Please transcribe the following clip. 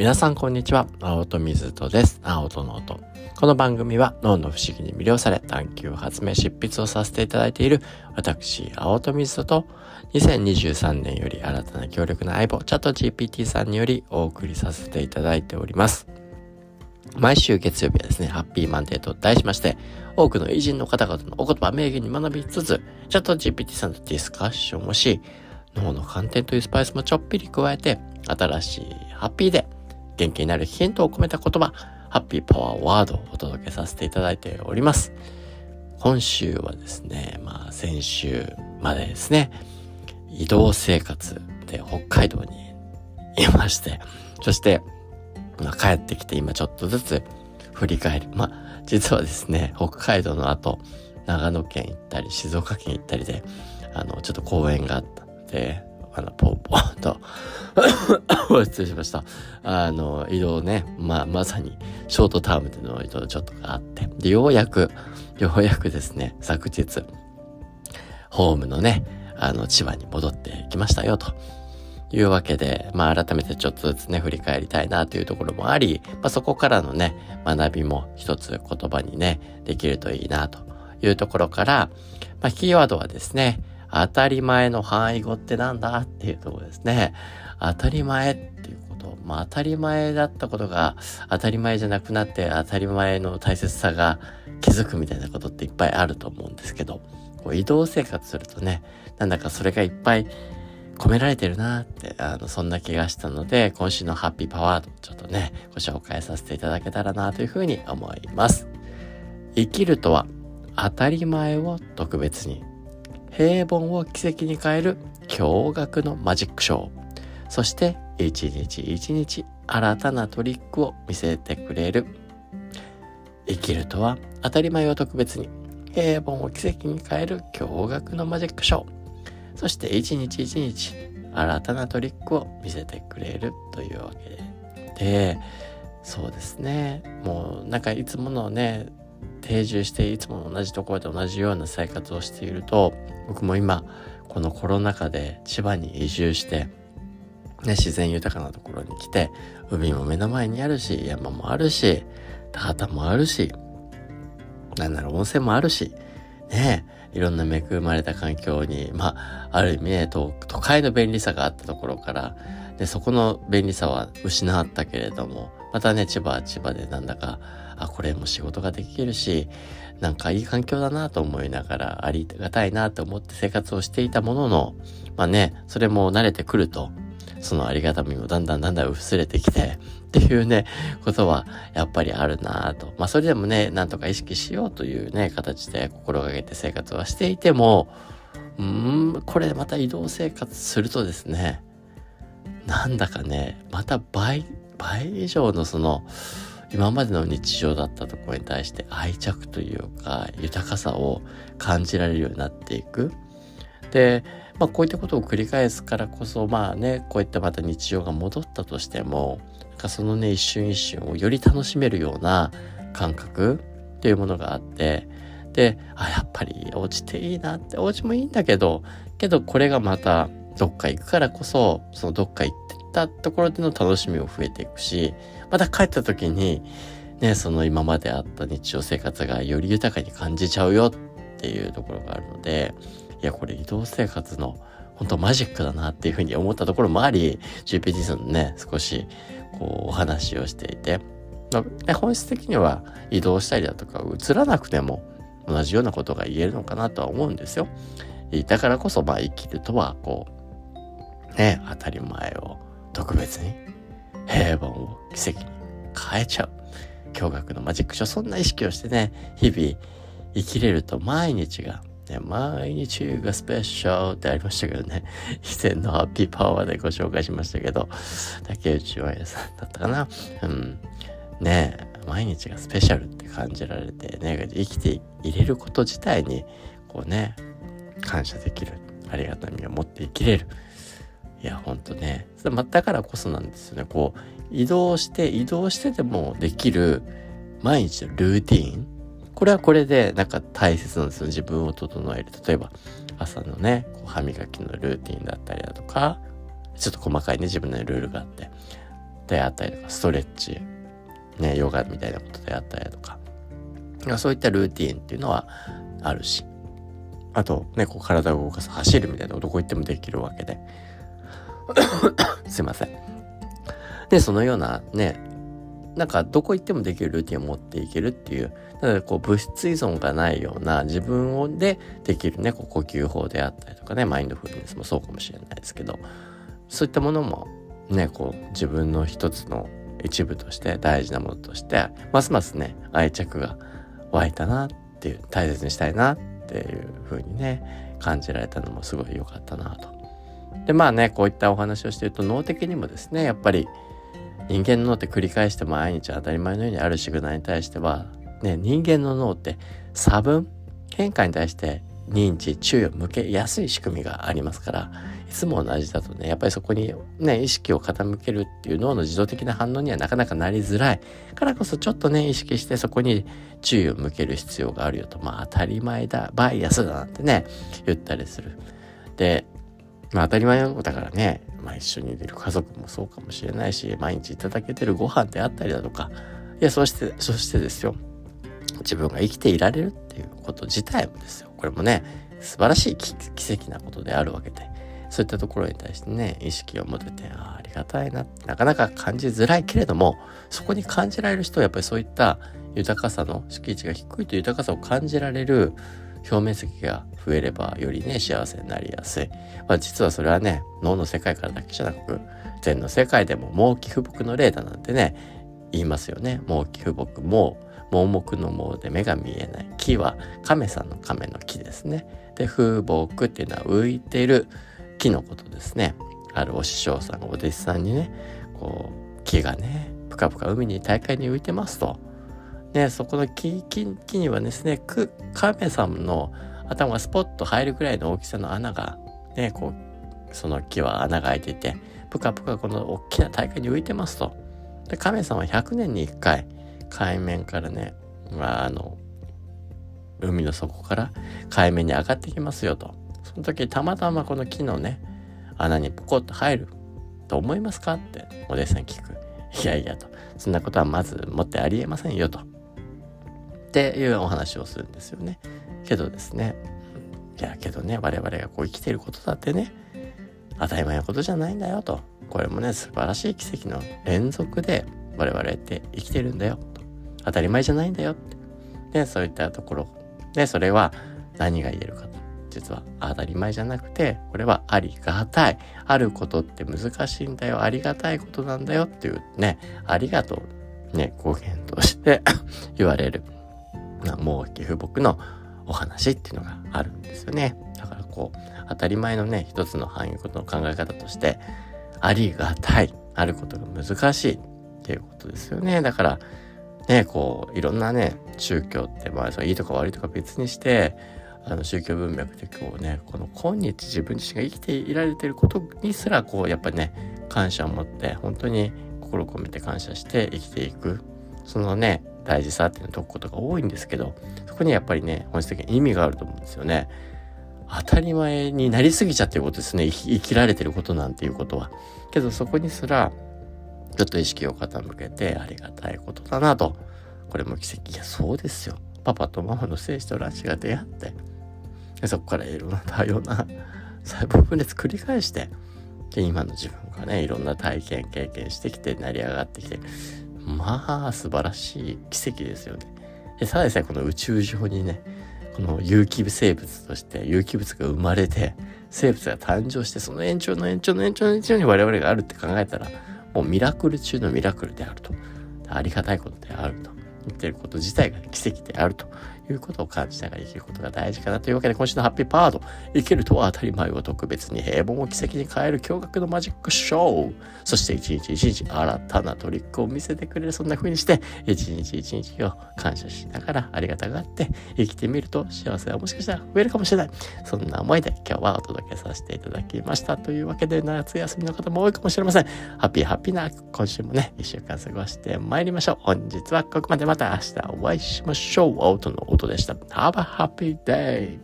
皆さんこんにちは。青戸水戸です。青戸の音。この番組は脳の不思議に魅了され探求発明執筆をさせていただいている私、青戸水戸と2023年より新たな強力な相棒チャット GPT さんによりお送りさせていただいております。毎週月曜日はですね、ハッピーマンデーと題しまして、多くの偉人の方々のお言葉、名言に学びつつ、チャット GPT さんとディスカッションをし、脳の観点というスパイスもちょっぴり加えて、新しいハッピーで元気になるヒントを込めた言葉、ハッピーパワーワードをお届けさせていただいております。今週はですね、まあ先週までですね、移動生活で北海道にいまして、そして、まあ、帰ってきて今ちょっとずつ振り返る。まあ実はですね、北海道の後、長野県行ったり静岡県行ったりで、あの、ちょっと公演があったので、あの、ポンポンと。失礼しました。あの、移動ね、まあ、まさに、ショートタームでの移動ちょっとがあって、で、ようやく、ようやくですね、昨日、ホームのね、あの、千葉に戻ってきましたよ、と。いうわけで、まあ、改めてちょっとずつね、振り返りたいなというところもあり、まあ、そこからのね、学びも一つ言葉にね、できるといいな、というところから、まあ、キーワードはですね、当たり前の範囲語ってなんだっていうとこですね。当たり前っていうこと。まあ当たり前だったことが当たり前じゃなくなって当たり前の大切さが気づくみたいなことっていっぱいあると思うんですけど、こう移動生活するとね、なんだかそれがいっぱい込められてるなって、あの、そんな気がしたので、今週のハッピーパワード、ちょっとね、ご紹介させていただけたらなというふうに思います。生きるとは、当たり前を特別に平凡を奇跡に変える驚愕のマジックショー。そして一日一日新たなトリックを見せてくれる。生きるとは当たり前を特別に平凡を奇跡に変える驚愕のマジックショー。そして一日一日新たなトリックを見せてくれるというわけで。で、そうですね。もうなんかいつものね、定住していつも同じところで同じような生活をしていると僕も今このコロナ禍で千葉に移住して、ね、自然豊かなところに来て海も目の前にあるし山もあるし田畑もあるしなんなら温泉もあるしねいろんな恵まれた環境に、まあ、ある意味ね、都会の便利さがあったところから、で、そこの便利さは失ったけれども、またね、千葉は千葉でなんだか、あ、これも仕事ができるし、なんかいい環境だなと思いながら、ありがたいなと思って生活をしていたものの、まあね、それも慣れてくると、そのありがたみもだんだんだんだん薄れてきて、っていうね、ことはやっぱりあるなと。まあそれでもね、なんとか意識しようというね、形で心がけて生活はしていても、うーん、これまた移動生活するとですね、なんだかね、また倍、倍以上のその、今までの日常だったところに対して愛着というか豊かさを感じられるようになっていく。で、まあこういったことを繰り返すからこそまあね、こういったまた日常が戻ったとしても、なんかそのね一瞬一瞬をより楽しめるような感覚っていうものがあって、で、あ、やっぱりお家っていいなって、お家もいいんだけど、けどこれがまたどっか行くからこそ、そのどっか行ってたところでの楽しみも増えていくし、また帰った時に、ね、その今まであった日常生活がより豊かに感じちゃうよっていうところがあるので、いや、これ移動生活の本当マジックだなっていうふうに思ったところもあり、GPT さんのね、少しこうお話をしていて、本質的には移動したりだとか映らなくても同じようなことが言えるのかなとは思うんですよ。だからこそまあ生きるとはこう、ね、当たり前を特別に平凡を奇跡に変えちゃう。驚愕のマジックショー。そんな意識をしてね、日々生きれると毎日が、ね、毎日がスペシャルってありましたけどね、以前のハッピーパワーでご紹介しましたけど、竹内まやさんだったかな。うん。ね毎日がスペシャルって感じられてね、生きていれること自体に、こうね、感謝できる。ありがたみを持って生きれる。いや、ほんとね。それだからこそなんですよね。こう、移動して、移動してでもできる毎日のルーティン。これはこれで、なんか大切なんですよ。自分を整える。例えば、朝のね、こう歯磨きのルーティンだったりだとか、ちょっと細かいね、自分のルールがあって。であったりとかストレッチねヨガみたいなことであったりだとかそういったルーティーンっていうのはあるしあとねこう体を動かす走るみたいなどこ行ってもできるわけで すいませんでそのようなねなんかどこ行ってもできるルーティンを持っていけるっていうなのでこう物質依存がないような自分をでできるねこう呼吸法であったりとかねマインドフルネスもそうかもしれないですけどそういったものもねこう自分の一つの一部として大事なものとしてますますね愛着が湧いたなっていう大切にしたいなっていう風にね感じられたのもすごい良かったなと。でまあねこういったお話をしてると脳的にもですねやっぱり人間の脳って繰り返して毎日当たり前のようにあるシグナルに対しては、ね、人間の脳って差分変化に対して認知注意を向けやすい仕組みがありますからいつも同じだとねやっぱりそこにね意識を傾けるっていう脳の自動的な反応にはなかなかなりづらい。からこそちょっとね意識してそこに注意を向ける必要があるよと。まあ当たり前だバイアスだなんてね言ったりする。でまあ当たり前のことだからね。まあ、一緒にいる家族もそうかもしれないし毎日いただけてるご飯であったりだとか。いやそしてそしてですよ。自分が生きていられるっていうこと自体もですよ。これもね素晴らしい奇跡なことであるわけで。そういったところに対してね意識を持ててあありがたいななかなか感じづらいけれどもそこに感じられる人はやっぱりそういった豊かさの敷地が低いという豊かさを感じられる表面積が増えればよりね幸せになりやすい、まあ、実はそれはね脳の世界からだけじゃなく禅の世界でも猛気不木の例だなんてね言いますよね。猛気不木も盲目の盲で目が見えない。木は亀さんの亀の木ですね。で風木っていうのは浮いてる木のことですね。あるお師匠さんお弟子さんにねこう木がねぷかぷか海に大海に浮いてますと。ね、そこの木木にはですね亀さんの頭がスポッと入るくらいの大きさの穴がねこうその木は穴が開いていてぷかぷかこの大きな大海に浮いてますと。で亀さんは100年に1回海面からね、まあ、あの海の底から海面に上がってきますよと。その時たまたまこの木のね穴にポコッと入ると思いますかってお弟子さん聞く。いやいやと。そんなことはまずもってありえませんよと。っていうお話をするんですよね。けどですね、いやけどね、我々がこう生きてることだってね、当たり前のことじゃないんだよと。これもね、素晴らしい奇跡の連続で我々って生きてるんだよと。当たり前じゃないんだよって。で、そういったところ。で、それは何が言えるかと。実は当たり前じゃなくて、これはありがたい。あることって難しいんだよ。ありがたいことなんだよっていうね、ありがとう。ね、語源として 言われる。もう岐阜僕のお話っていうのがあるんですよね。だからこう当たり前のね一つの範囲ことの考え方としてありがたいあることが難しいっていうことですよね。だからねこういろんなね宗教ってまあそいいとか悪いとか別にしてあの宗教文脈でこうねこの今日自分自身が生きていられてることにすらこうやっぱね感謝を持って本当に心を込めて感謝して生きていくそのね大事さっていうのを解くことが多いんですけどそこにやっぱりね本質的に意味があると思うんですよね。当たり前になりすぎちゃってることですね生きられてることなんていうことは。けどそこにすらちょっと意識を傾けてありがたいことだなと。これも奇跡。いや、そうですよ。パパとママの精子と卵子が出会って、でそこからいろんな多様な細胞分裂繰り返して、で、今の自分がね、いろんな体験、経験してきて、成り上がってきて、まあ、素晴らしい奇跡ですよね。で、さらにさこの宇宙上にね、この有機生物として有機物が生まれて、生物が誕生して、その延長の延長の延長の延長に我々があるって考えたら、もうミラクル中のミラクルであると。ありがたいことであると。言ってること自体が奇跡であるということを感じながら生きることが大事かなというわけで今週のハッピーパード生きるとは当たり前を特別に平凡を奇跡に変える驚愕のマジックショー。そして一日一日新たなトリックを見せてくれるそんな風にして一日一日を感謝しながらありがたがって生きてみると幸せはもしかしたら増えるかもしれない。そんな思いで今日はお届けさせていただきましたというわけで夏休みの方も多いかもしれません。ハッピーハッピーな今週もね一週間過ごしてまいりましょう。本日はここまで。また明日お会いしましょう。音のことでした。Have a happy day!